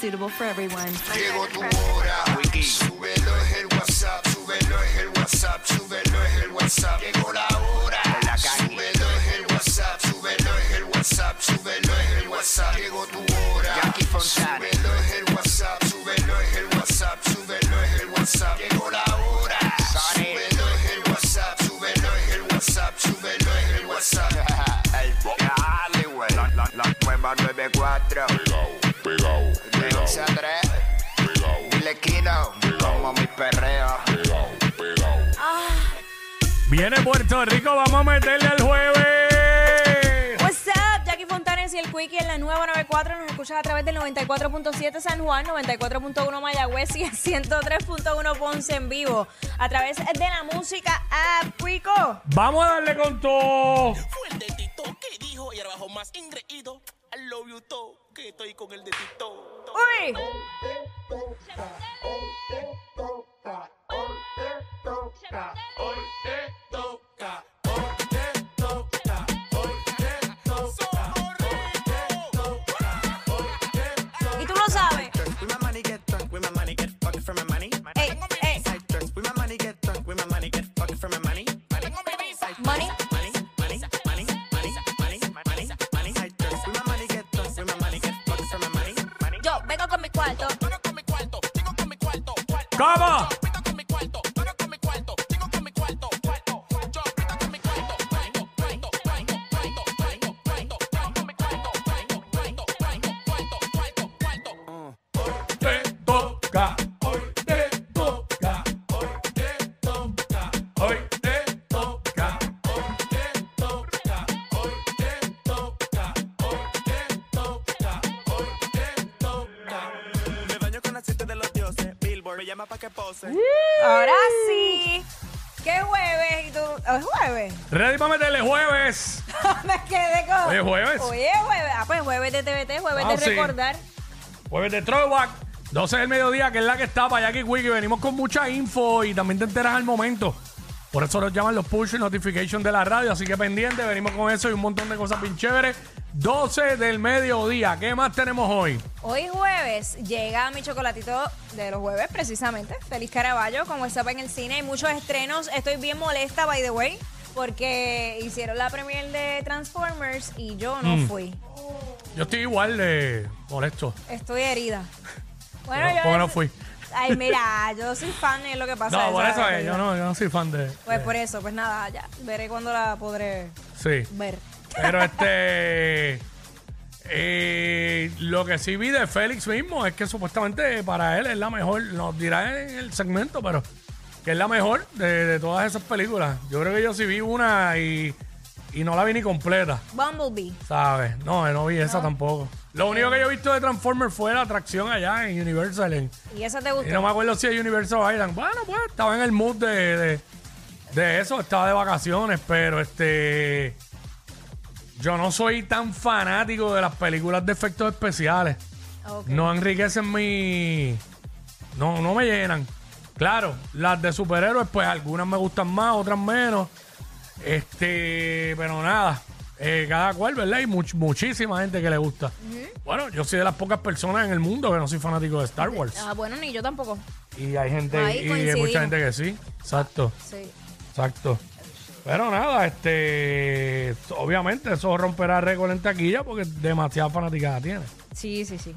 suitable for everyone. Llegó tu hora. Súbelo es el WhatsApp, súbelo es el WhatsApp, súbelo es el WhatsApp. Llegó la hora. Súbelo es el WhatsApp, súbelo es el WhatsApp, súbelo es el WhatsApp. Llegó tu hora. Súbelo es el WhatsApp, súbelo es el WhatsApp, súbelo es el WhatsApp. Llegó la hora. Súbelo es el WhatsApp, súbelo es el WhatsApp, súbelo es el WhatsApp. El dale. La, la, la nueva 94. Pegao, pegao, De 11 a 3. pegao, Dile Kino. Como mi perreo. pegao, pegao. Viene Puerto Rico, vamos a meterle al jueves. What's up, Jackie Fontanes y el Quickie en la nueva 94. Nos escuchas a través del 94.7 San Juan, 94.1 Mayagüez y el 103.1 Ponce en vivo. A través de la música app Quico. Vamos a darle con todo. Fue el de Tito que dijo y ahora bajo más ingreído. I love you todo, que estoy con el de Tito. ¡Uy! Y tú lo sabes. With my money que pose. Ahora sí. ¿Qué jueves? ¿Y tú? ¿Es jueves? Ready para meterle jueves. Me quedé con. Hoy es jueves. Hoy es jueves. Ah, pues jueves de TVT, jueves Ah, de sí. recordar. Jueves de Throwback, 12 del mediodía, que es la que está para Jackie Wiki. Venimos con mucha info y también te enteras al momento. Por eso nos llaman los push notification de la radio. Así que pendiente, venimos con eso y un montón de cosas bien chéveres. 12 del mediodía. ¿Qué más tenemos hoy? Hoy jueves llega mi chocolatito de los jueves, precisamente. Feliz Caraballo, como está en el cine. Hay muchos estrenos. Estoy bien molesta, by the way, porque hicieron la premiere de Transformers y yo no Mm. fui. Yo estoy igual de molesto. Estoy herida. Bueno, ¿Por- yo. por qué no fui? Ay, mira, yo soy fan de lo que pasa. No, por esa eso es, realidad. yo no, yo no soy fan de. Pues por eso, pues nada, ya. Veré cuándo la podré Sí. ver. Pero este. eh, lo que sí vi de Félix mismo es que supuestamente para él es la mejor, nos dirá en el segmento, pero que es la mejor de, de todas esas películas. Yo creo que yo sí vi una y, y no la vi ni completa, Bumblebee. ¿sabes? No, no vi esa tampoco. Lo único que yo he visto de Transformers fue la atracción allá en Universal. en- ¿Y esa te y gustó? no me acuerdo si es Universal Island. Bueno, pues estaba en el mood de, de, de eso, estaba de vacaciones, pero este. Yo no soy tan fanático de las películas de efectos especiales. No enriquecen mi. No, no me llenan. Claro, las de superhéroes, pues algunas me gustan más, otras menos. Este, pero nada. eh, cada cual, ¿verdad? Hay much- muchísima gente que le gusta. Bueno, yo soy de las pocas personas en el mundo que no soy fanático de Star Wars. Ah, bueno, ni yo tampoco. Y hay gente, Ahí y hay mucha gente que sí. Exacto, Sí. exacto. Pero nada, este obviamente eso romperá récord en taquilla porque demasiada fanaticada tiene. Sí, sí, sí.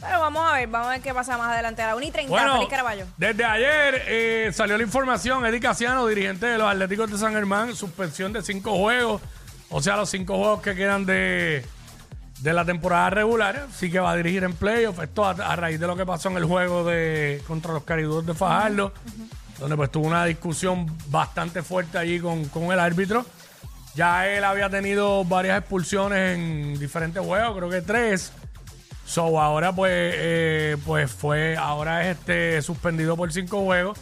Pero vamos a ver, vamos a ver qué pasa más adelante. A la 1 y 30, Bueno, Feliz Caraballo. desde ayer eh, salió la información, Eddie Casiano, dirigente de los Atléticos de San Germán, suspensión de cinco juegos, o sea, los cinco juegos que quedan de, de la temporada regular, sí que va a dirigir en playoff, esto a, a raíz de lo que pasó en el juego de contra los Cariduros de Fajardo, donde pues tuvo una discusión bastante fuerte allí con, con el árbitro. Ya él había tenido varias expulsiones en diferentes juegos, creo que tres. So ahora pues, eh, pues fue, ahora es este suspendido por cinco juegos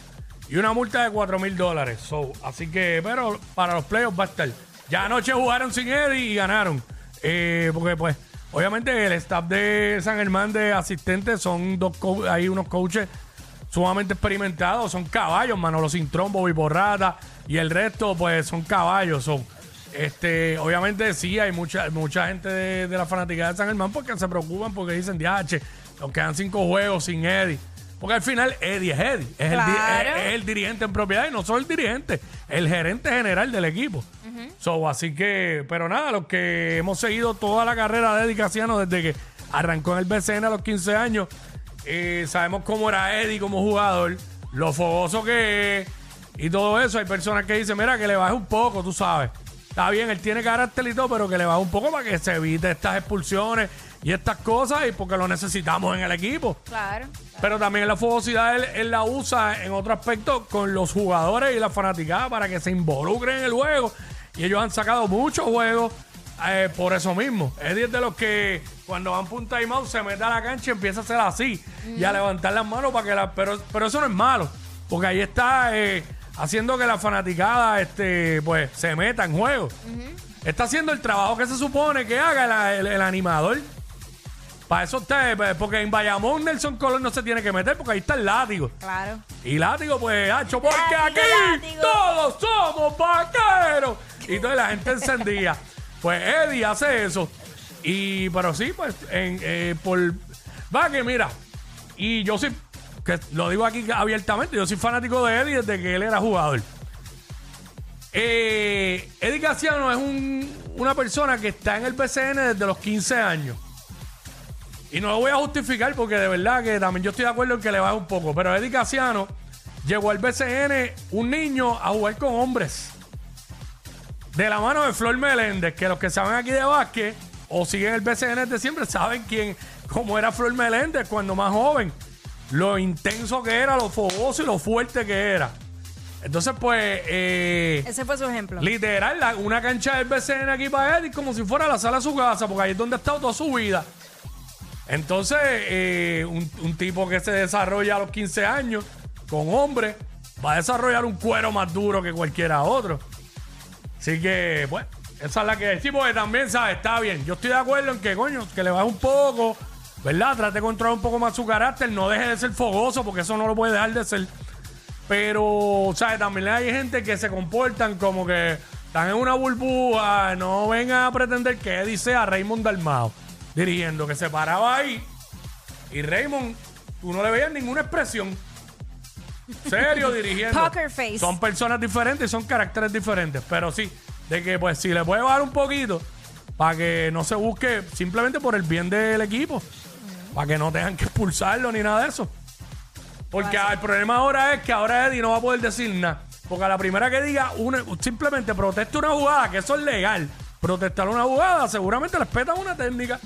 y una multa de cuatro mil dólares. So, así que, pero para los playoffs va a estar. Ya anoche jugaron sin Eddie y ganaron. Eh, porque pues, obviamente el staff de San Germán de asistentes son dos, hay unos coaches sumamente experimentados, son caballos, Manolo Cintrón, Bobby Borrata y el resto pues son caballos, son este, obviamente sí hay mucha mucha gente de, de la fanática de San Germán porque se preocupan porque dicen, "Diache, Nos quedan cinco juegos sin Eddie. Porque al final Eddie es Eddie. Es, el, es- es el dirigente en propiedad y no solo el dirigente, el gerente general del equipo. So, así que, pero nada, los que hemos seguido toda la carrera de Eddie Casiano desde que arrancó en el BCN a los 15 años, eh, sabemos cómo era Eddie como jugador, lo fogoso que es y todo eso. Hay personas que dicen, mira, que le baje un poco, tú sabes. Está bien, él tiene carácter y todo, pero que le baje un poco para que se evite estas expulsiones y estas cosas y porque lo necesitamos en el equipo. Claro. Pero también la fogosidad él, él la usa en otro aspecto con los jugadores y la fanaticada para que se involucren en el juego. Y ellos han sacado muchos juegos eh, por eso mismo. Eddie es de los que cuando van punta y mouse se mete a la cancha y empieza a hacer así y a levantar las manos para que la. Pero, pero eso no es malo, porque ahí está eh, haciendo que la fanaticada este, pues, se meta en juego. Está haciendo el trabajo que se supone que haga el- el animador. Para eso usted, pues, porque en Bayamón Nelson Colón no se tiene que meter porque ahí está el látigo. Claro. Y látigo, pues, hacho, porque Látigo, aquí látigo. todos somos vaqueros. Y entonces la gente encendía. Pues Eddie hace eso. Y, pero sí, pues, en, eh, por. Va que mira, y yo soy, que lo digo aquí abiertamente, yo soy fanático de Eddie desde que él era jugador. Eh, Eddie Casiano es un- una persona que está en el BCN desde los 15 años. Y no lo voy a justificar porque de verdad que también yo estoy de acuerdo en que le baje un poco. Pero Eddie Casiano llegó al BCN un niño a jugar con hombres. De la mano de Flor Meléndez, que los que saben aquí de básquet o siguen el BCN de siempre saben quién, cómo era Flor Meléndez cuando más joven. Lo intenso que era, lo fogoso y lo fuerte que era. Entonces, pues, eh, Ese fue su ejemplo. Literal, la- una cancha del BCN aquí para Eddie como si fuera la sala de su casa, porque ahí es donde ha estado toda su vida. Entonces, eh, un, un tipo que se desarrolla a los 15 años con hombres va a desarrollar un cuero más duro que cualquiera otro. Así que, bueno, esa es la que sí, porque también, ¿sabes? Está bien. Yo estoy de acuerdo en que, coño, que le baje un poco, ¿verdad? Trate de controlar un poco más su carácter, no deje de ser fogoso, porque eso no lo puede dejar de ser. Pero, ¿sabes? También hay gente que se comportan como que están en una burbuja, no vengan a pretender que Eddie sea Raymond Dalmao dirigiendo, que se paraba ahí y Raymond, tú no le veías ninguna expresión. Serio dirigiendo. Poker face. Son personas diferentes y son caracteres diferentes. Pero sí, de que pues si le puede bajar un poquito para que no se busque simplemente por el bien del equipo. Para que no tengan que expulsarlo ni nada de eso. Porque el problema ahora es que ahora Eddie no va a poder decir nada. Porque a la primera que diga, una, simplemente proteste una jugada, que eso es legal. Protestar una jugada, seguramente les petan una técnica.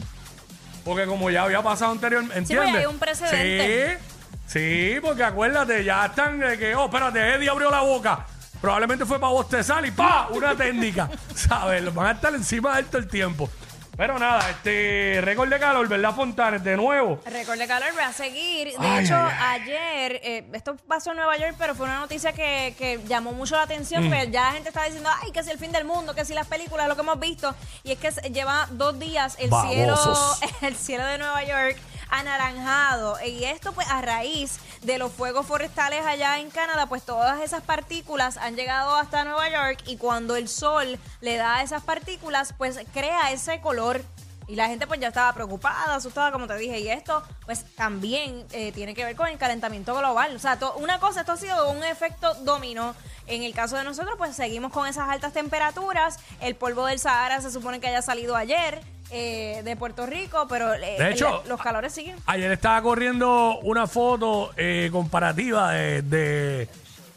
Porque como ya había pasado anteriormente, Sí, ¿entiendes? hay un precedente. Sí, sí, porque acuérdate, ya están de que, oh, espérate, Eddie abrió la boca. Probablemente fue para bostezar y ¡pa! Una técnica. ¿Sabes? Van a estar encima de él todo el tiempo. Pero nada, este récord de calor, ¿verdad, Fontanes? De nuevo. El récord de calor va a seguir. De Ay, hecho, ay, ayer, eh, esto pasó en Nueva York, pero fue una noticia que, que llamó mucho la atención, Mm. porque ya la gente estaba diciendo, ay, que si el fin del mundo, que si las películas, lo que hemos visto. Y es que lleva dos días el cielo, el cielo de Nueva York anaranjado. Y esto, pues, a raíz de los fuegos forestales allá en Canadá, pues todas esas partículas han llegado hasta Nueva York y cuando el sol le da a esas partículas, pues crea ese color. Y la gente pues ya estaba preocupada, asustada, como te dije. Y esto pues también eh, tiene que ver con el calentamiento global. O sea, una cosa, esto ha sido un efecto dominó. En el caso de nosotros pues seguimos con esas altas temperaturas. El polvo del Sahara se supone que haya salido ayer eh, de Puerto Rico, pero eh, De hecho, los calores siguen. Ayer estaba corriendo una foto eh, comparativa de, de,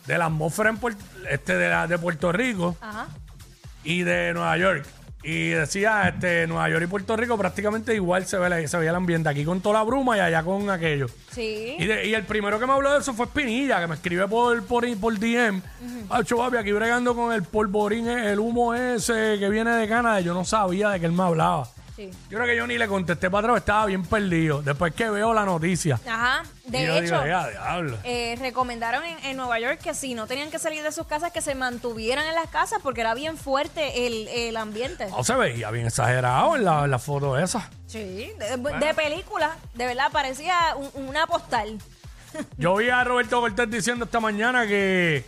de la atmósfera en Puer- este, de, la- de Puerto Rico Ajá. y de Nueva York. Y decía, este, Nueva York y Puerto Rico prácticamente igual se, ve la- se veía el ambiente. Aquí con toda la bruma y allá con aquello. Sí. Y, de- y el primero que me habló de eso fue Espinilla, que me escribe por, por, por DM. Ah, papi, aquí bregando con el polvorín, el humo ese que viene de Canadá. Yo no sabía de qué él me hablaba. Sí. Yo creo que yo ni le contesté para atrás, estaba bien perdido. Después que veo la noticia. Ajá. De y yo hecho, digo, "Ya, diablo. eh, recomendaron en, en Nueva York que si no tenían que salir de sus casas, que se mantuvieran en las casas porque era bien fuerte el, el ambiente. No se veía bien exagerado en la, en la foto esa. Sí, de, de película, de verdad, parecía un- una postal. Yo vi a Roberto Cortés diciendo esta mañana que,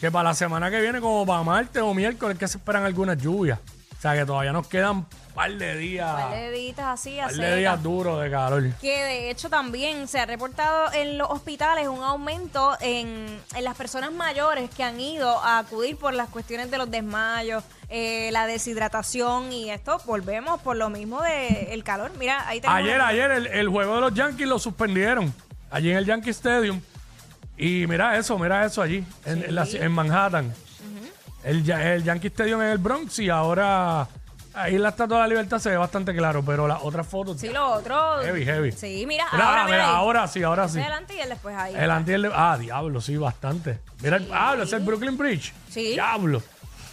que para la semana que viene, como para martes o miércoles, que se esperan algunas lluvias. Sea que todavía nos quedan un par de días, Par de días así, par a de días duros de calor. Que de hecho también se ha reportado en los hospitales un aumento en, en las personas mayores que han ido a acudir por las cuestiones de los desmayos, eh, la deshidratación y esto volvemos por lo mismo del calor. Mira, ahí tenemos Ayer, ayer el, el juego de los Yankees lo suspendieron. Allí en el Yankee Stadium. Y mira eso, mira eso allí, en, en la- en Manhattan. El, el Yankee Stadium en el Bronx y ahora ahí la Estatua de la Libertad se ve bastante claro, pero las otras fotos... Sí, lo otro. Heavy, heavy. Sí, mira, Mira, ahora, mira, mira ahí. ahora sí, ahora sí. Adelante y el después ahí. El antier de- Ah, diablo, sí, bastante. Mira, el, ah, es el Brooklyn Bridge. Sí. Diablo.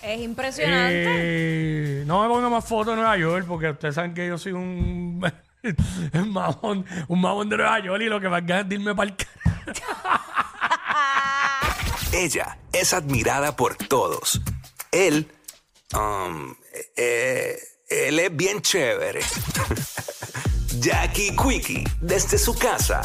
Es impresionante. Eh, no me ponga más fotos de Nueva York porque ustedes saben que yo soy un, un mamón, un mamón de Nueva York y lo que me ganas es irme para el Ella es admirada por todos. Él, um, eh, él es bien chévere. Jackie Quickie, desde su casa.